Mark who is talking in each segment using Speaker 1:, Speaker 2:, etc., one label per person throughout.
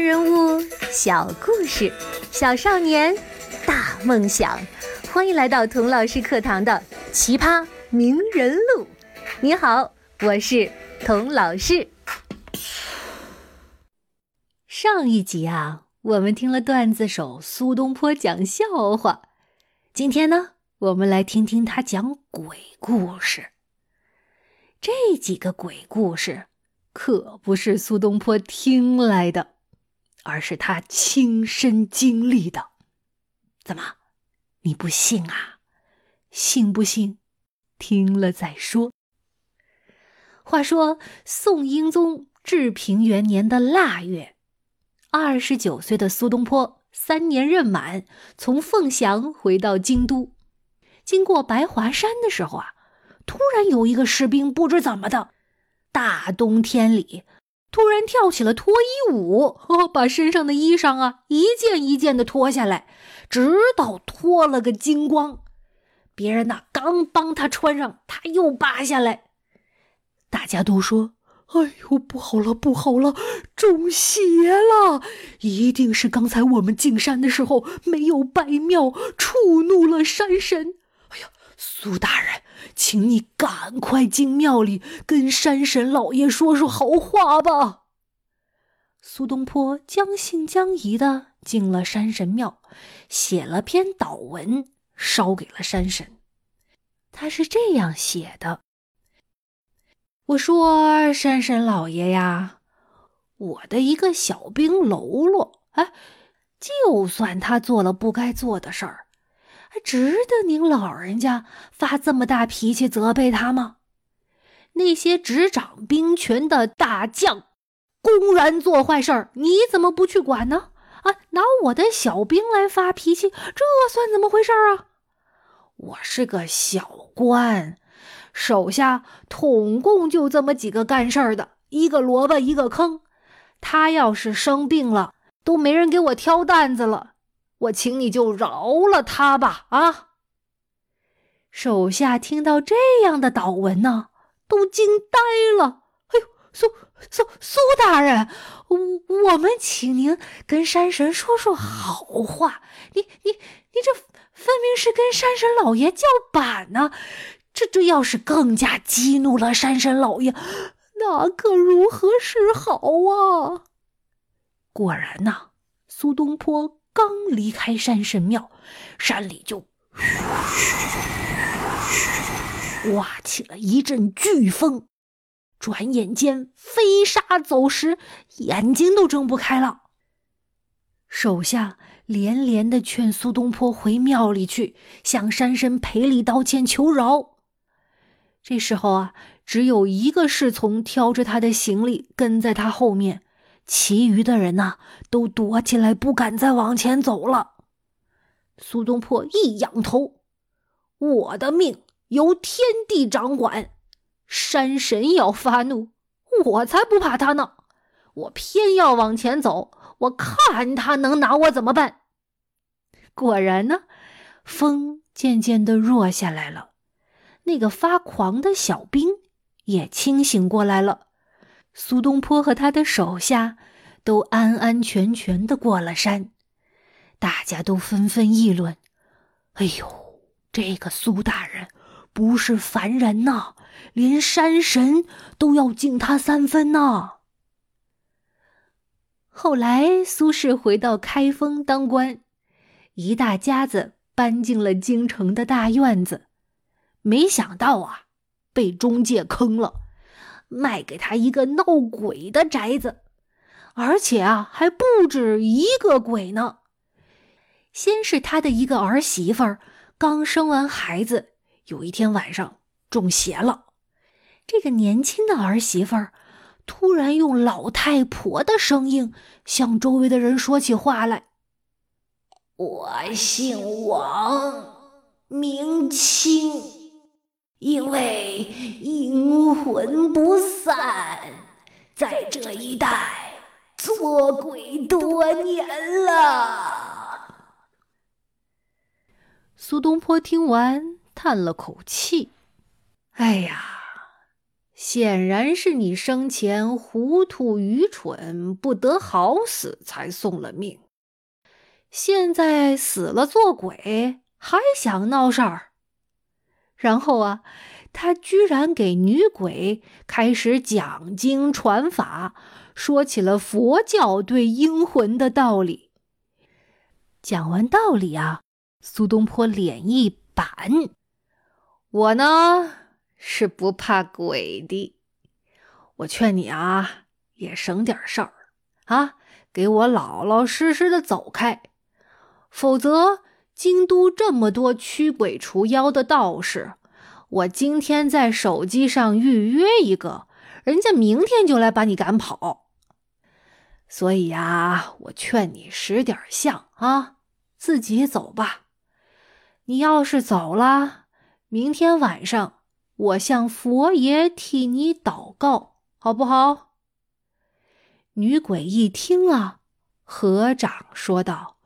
Speaker 1: 人物小故事，小少年大梦想。欢迎来到童老师课堂的《奇葩名人录》。你好，我是童老师。上一集啊，我们听了段子手苏东坡讲笑话。今天呢，我们来听听他讲鬼故事。这几个鬼故事可不是苏东坡听来的。而是他亲身经历的，怎么，你不信啊？信不信？听了再说。话说宋英宗治平元年的腊月，二十九岁的苏东坡三年任满，从凤翔回到京都，经过白华山的时候啊，突然有一个士兵不知怎么的，大冬天里。突然跳起了脱衣舞，把身上的衣裳啊一件一件的脱下来，直到脱了个精光。别人呐刚帮他穿上，他又扒下来。大家都说：“哎呦，不好了，不好了，中邪了！一定是刚才我们进山的时候没有拜庙，触怒了山神。”苏大人。请你赶快进庙里跟山神老爷说说好话吧。苏东坡将信将疑的进了山神庙，写了篇祷文，烧给了山神。他是这样写的：“我说山神老爷呀，我的一个小兵喽啰，哎，就算他做了不该做的事儿。”还值得您老人家发这么大脾气责备他吗？那些执掌兵权的大将，公然做坏事儿，你怎么不去管呢？啊，拿我的小兵来发脾气，这算怎么回事啊？我是个小官，手下统共就这么几个干事儿的，一个萝卜一个坑。他要是生病了，都没人给我挑担子了。我请你就饶了他吧！啊！手下听到这样的祷文呢，都惊呆了。哎呦，苏苏苏大人，我我们请您跟山神说说好话。你你你这分明是跟山神老爷叫板呢！这这要是更加激怒了山神老爷，那可如何是好啊？果然呐，苏东坡。刚离开山神庙，山里就刮起了一阵飓风，转眼间飞沙走石，眼睛都睁不开了。手下连连的劝苏东坡回庙里去，向山神赔礼道歉求饶。这时候啊，只有一个侍从挑着他的行李跟在他后面。其余的人呐，都躲起来，不敢再往前走了。苏东坡一仰头，我的命由天地掌管，山神要发怒，我才不怕他呢。我偏要往前走，我看他能拿我怎么办。果然呢，风渐渐的弱下来了，那个发狂的小兵也清醒过来了。苏东坡和他的手下都安安全全的过了山，大家都纷纷议论：“哎呦，这个苏大人不是凡人呐，连山神都要敬他三分呐。”后来，苏轼回到开封当官，一大家子搬进了京城的大院子，没想到啊，被中介坑了。卖给他一个闹鬼的宅子，而且啊，还不止一个鬼呢。先是他的一个儿媳妇儿刚生完孩子，有一天晚上中邪了。这个年轻的儿媳妇儿突然用老太婆的声音向周围的人说起话来：“我姓王，名清。”因为阴魂不散，在这一带做鬼多年了。苏东坡听完，叹了口气：“哎呀，显然是你生前糊涂愚蠢，不得好死，才送了命。现在死了做鬼，还想闹事儿？然后啊，他居然给女鬼开始讲经传法，说起了佛教对阴魂的道理。讲完道理啊，苏东坡脸一板：“我呢？”是不怕鬼的，我劝你啊，也省点事儿啊，给我老老实实的走开，否则京都这么多驱鬼除妖的道士，我今天在手机上预约一个，人家明天就来把你赶跑。所以呀，我劝你识点相啊，自己走吧。你要是走了，明天晚上。我向佛爷替你祷告，好不好？女鬼一听啊，合掌说道：“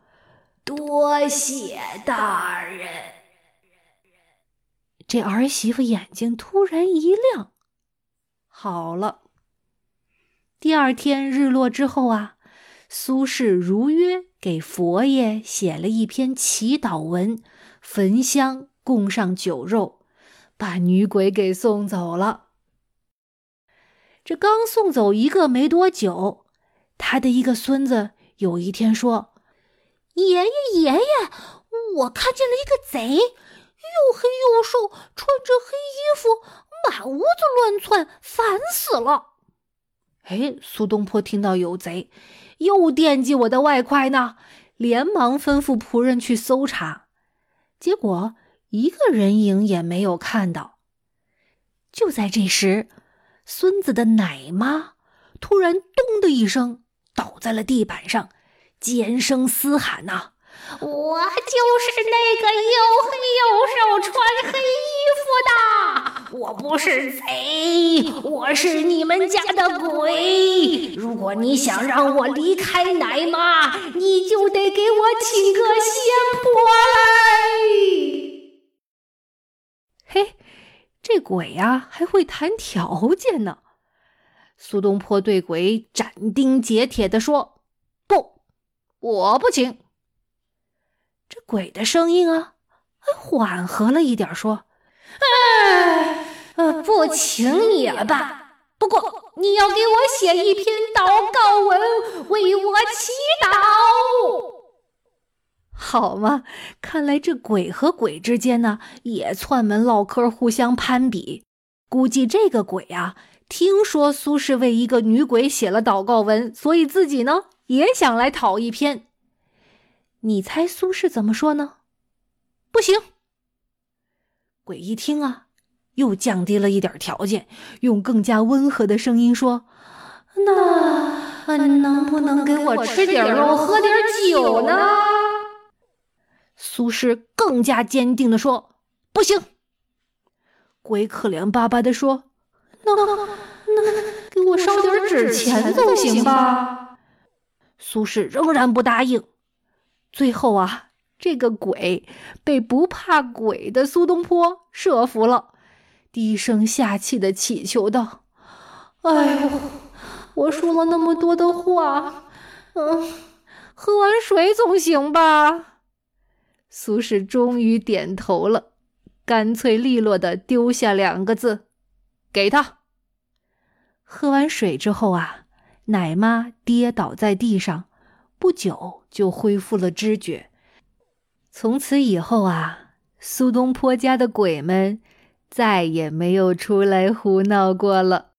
Speaker 2: 多谢大人。”
Speaker 1: 这儿媳妇眼睛突然一亮。好了，第二天日落之后啊，苏轼如约给佛爷写了一篇祈祷文，焚香供上酒肉。把女鬼给送走了。这刚送走一个没多久，他的一个孙子有一天说：“
Speaker 3: 爷爷，爷爷，我看见了一个贼，又黑又瘦，穿着黑衣服，满屋子乱窜，烦死了。”
Speaker 1: 哎，苏东坡听到有贼，又惦记我的外快呢，连忙吩咐仆人去搜查，结果。一个人影也没有看到。就在这时，孙子的奶妈突然“咚”的一声倒在了地板上，尖声嘶喊：“呐，
Speaker 3: 我就是那个又黑又瘦、穿黑衣服的！我不是贼，我是你们家的鬼！如果你想让我离开奶妈，你就得给我请个仙婆来。”
Speaker 1: 嘿，这鬼呀还会谈条件呢。苏东坡对鬼斩钉截铁地说：“不，我不请。”这鬼的声音啊，还缓和了一点，说：“
Speaker 3: 呃，不请也罢，不过你要给我写一篇祷告文，为我祈祷。”
Speaker 1: 好嘛，看来这鬼和鬼之间呢也串门唠嗑，互相攀比。估计这个鬼啊，听说苏轼为一个女鬼写了祷告文，所以自己呢也想来讨一篇。你猜苏轼怎么说呢？不行。鬼一听啊，又降低了一点条件，用更加温和的声音说：“
Speaker 3: 那能不能给我吃点肉，喝点酒呢？”
Speaker 1: 苏轼更加坚定地说：“不行。”鬼可怜巴巴地说：“
Speaker 3: 那那给我烧点纸钱总行吧？”
Speaker 1: 苏轼仍然不答应。最后啊，这个鬼被不怕鬼的苏东坡说服了，低声下气的祈求道：“哎呦，我说了那么多的话，嗯，喝完水总行吧？”苏轼终于点头了，干脆利落的丢下两个字：“给他。”喝完水之后啊，奶妈跌倒在地上，不久就恢复了知觉。从此以后啊，苏东坡家的鬼们再也没有出来胡闹过了。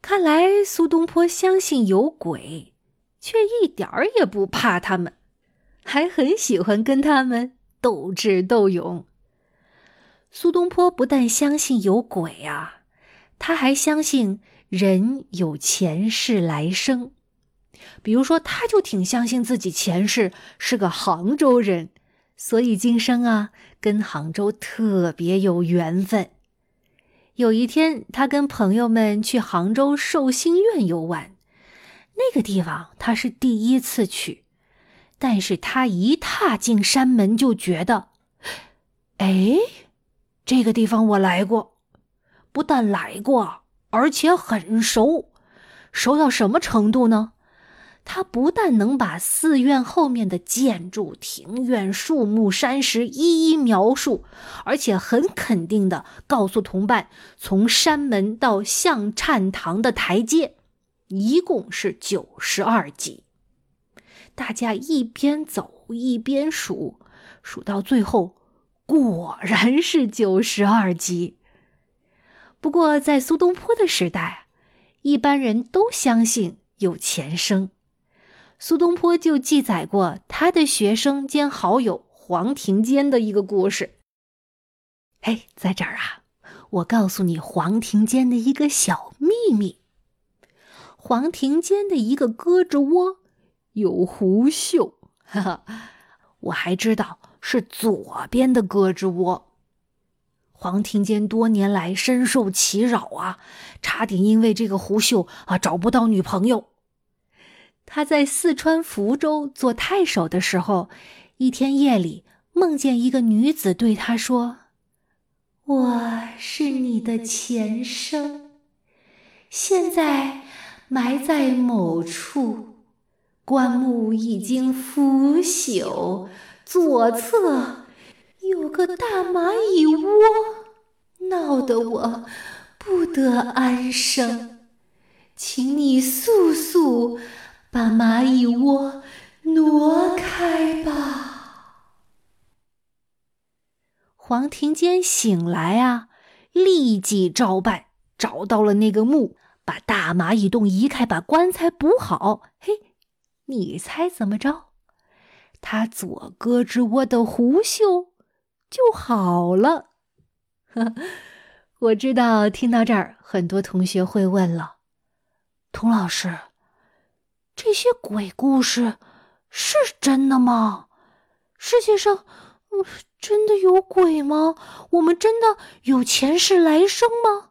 Speaker 1: 看来苏东坡相信有鬼，却一点儿也不怕他们。还很喜欢跟他们斗智斗勇。苏东坡不但相信有鬼啊，他还相信人有前世来生。比如说，他就挺相信自己前世是个杭州人，所以今生啊跟杭州特别有缘分。有一天，他跟朋友们去杭州寿星院游玩，那个地方他是第一次去。但是他一踏进山门，就觉得，哎，这个地方我来过，不但来过，而且很熟。熟到什么程度呢？他不但能把寺院后面的建筑、庭院、树木、山石一一描述，而且很肯定的告诉同伴，从山门到象忏堂的台阶，一共是九十二级。大家一边走一边数，数到最后，果然是九十二级。不过，在苏东坡的时代，一般人都相信有前生。苏东坡就记载过他的学生兼好友黄庭坚的一个故事。哎，在这儿啊，我告诉你黄庭坚的一个小秘密：黄庭坚的一个胳肢窝有狐臭，哈哈，我还知道是左边的胳肢窝。黄庭坚多年来深受其扰啊，差点因为这个胡秀啊找不到女朋友。他在四川福州做太守的时候，一天夜里梦见一个女子对他说：“
Speaker 2: 我是你的前生，现在埋在某处，棺木已经腐朽，左侧。”有个大蚂蚁窝，闹得我不得安生，请你速速把蚂蚁窝挪开吧。
Speaker 1: 黄庭坚醒来啊，立即照办，找到了那个墓，把大蚂蚁洞移开，把棺材补好。嘿，你猜怎么着？他左胳肢窝的狐臭。就好了。我知道，听到这儿，很多同学会问了：“童老师，这些鬼故事是真的吗？世界上，嗯，真的有鬼吗？我们真的有前世来生吗？”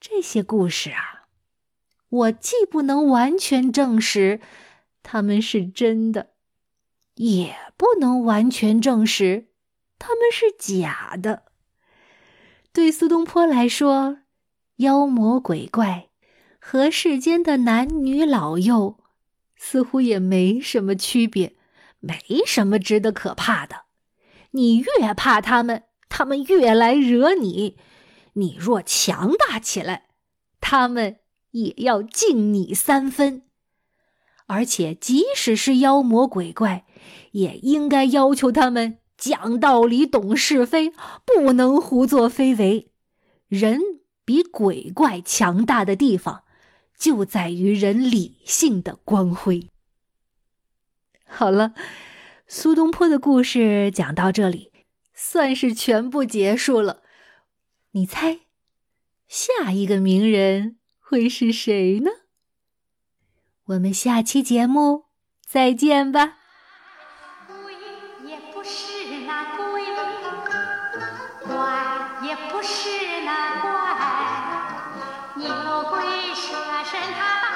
Speaker 1: 这些故事啊，我既不能完全证实他们是真的。也不能完全证实他们是假的。对苏东坡来说，妖魔鬼怪和世间的男女老幼似乎也没什么区别，没什么值得可怕的。你越怕他们，他们越来惹你；你若强大起来，他们也要敬你三分。而且，即使是妖魔鬼怪，也应该要求他们讲道理、懂是非，不能胡作非为。人比鬼怪强大的地方，就在于人理性的光辉。好了，苏东坡的故事讲到这里，算是全部结束了。你猜，下一个名人会是谁呢？我们下期节目再见吧。
Speaker 3: 也不是那怪，牛鬼蛇神他。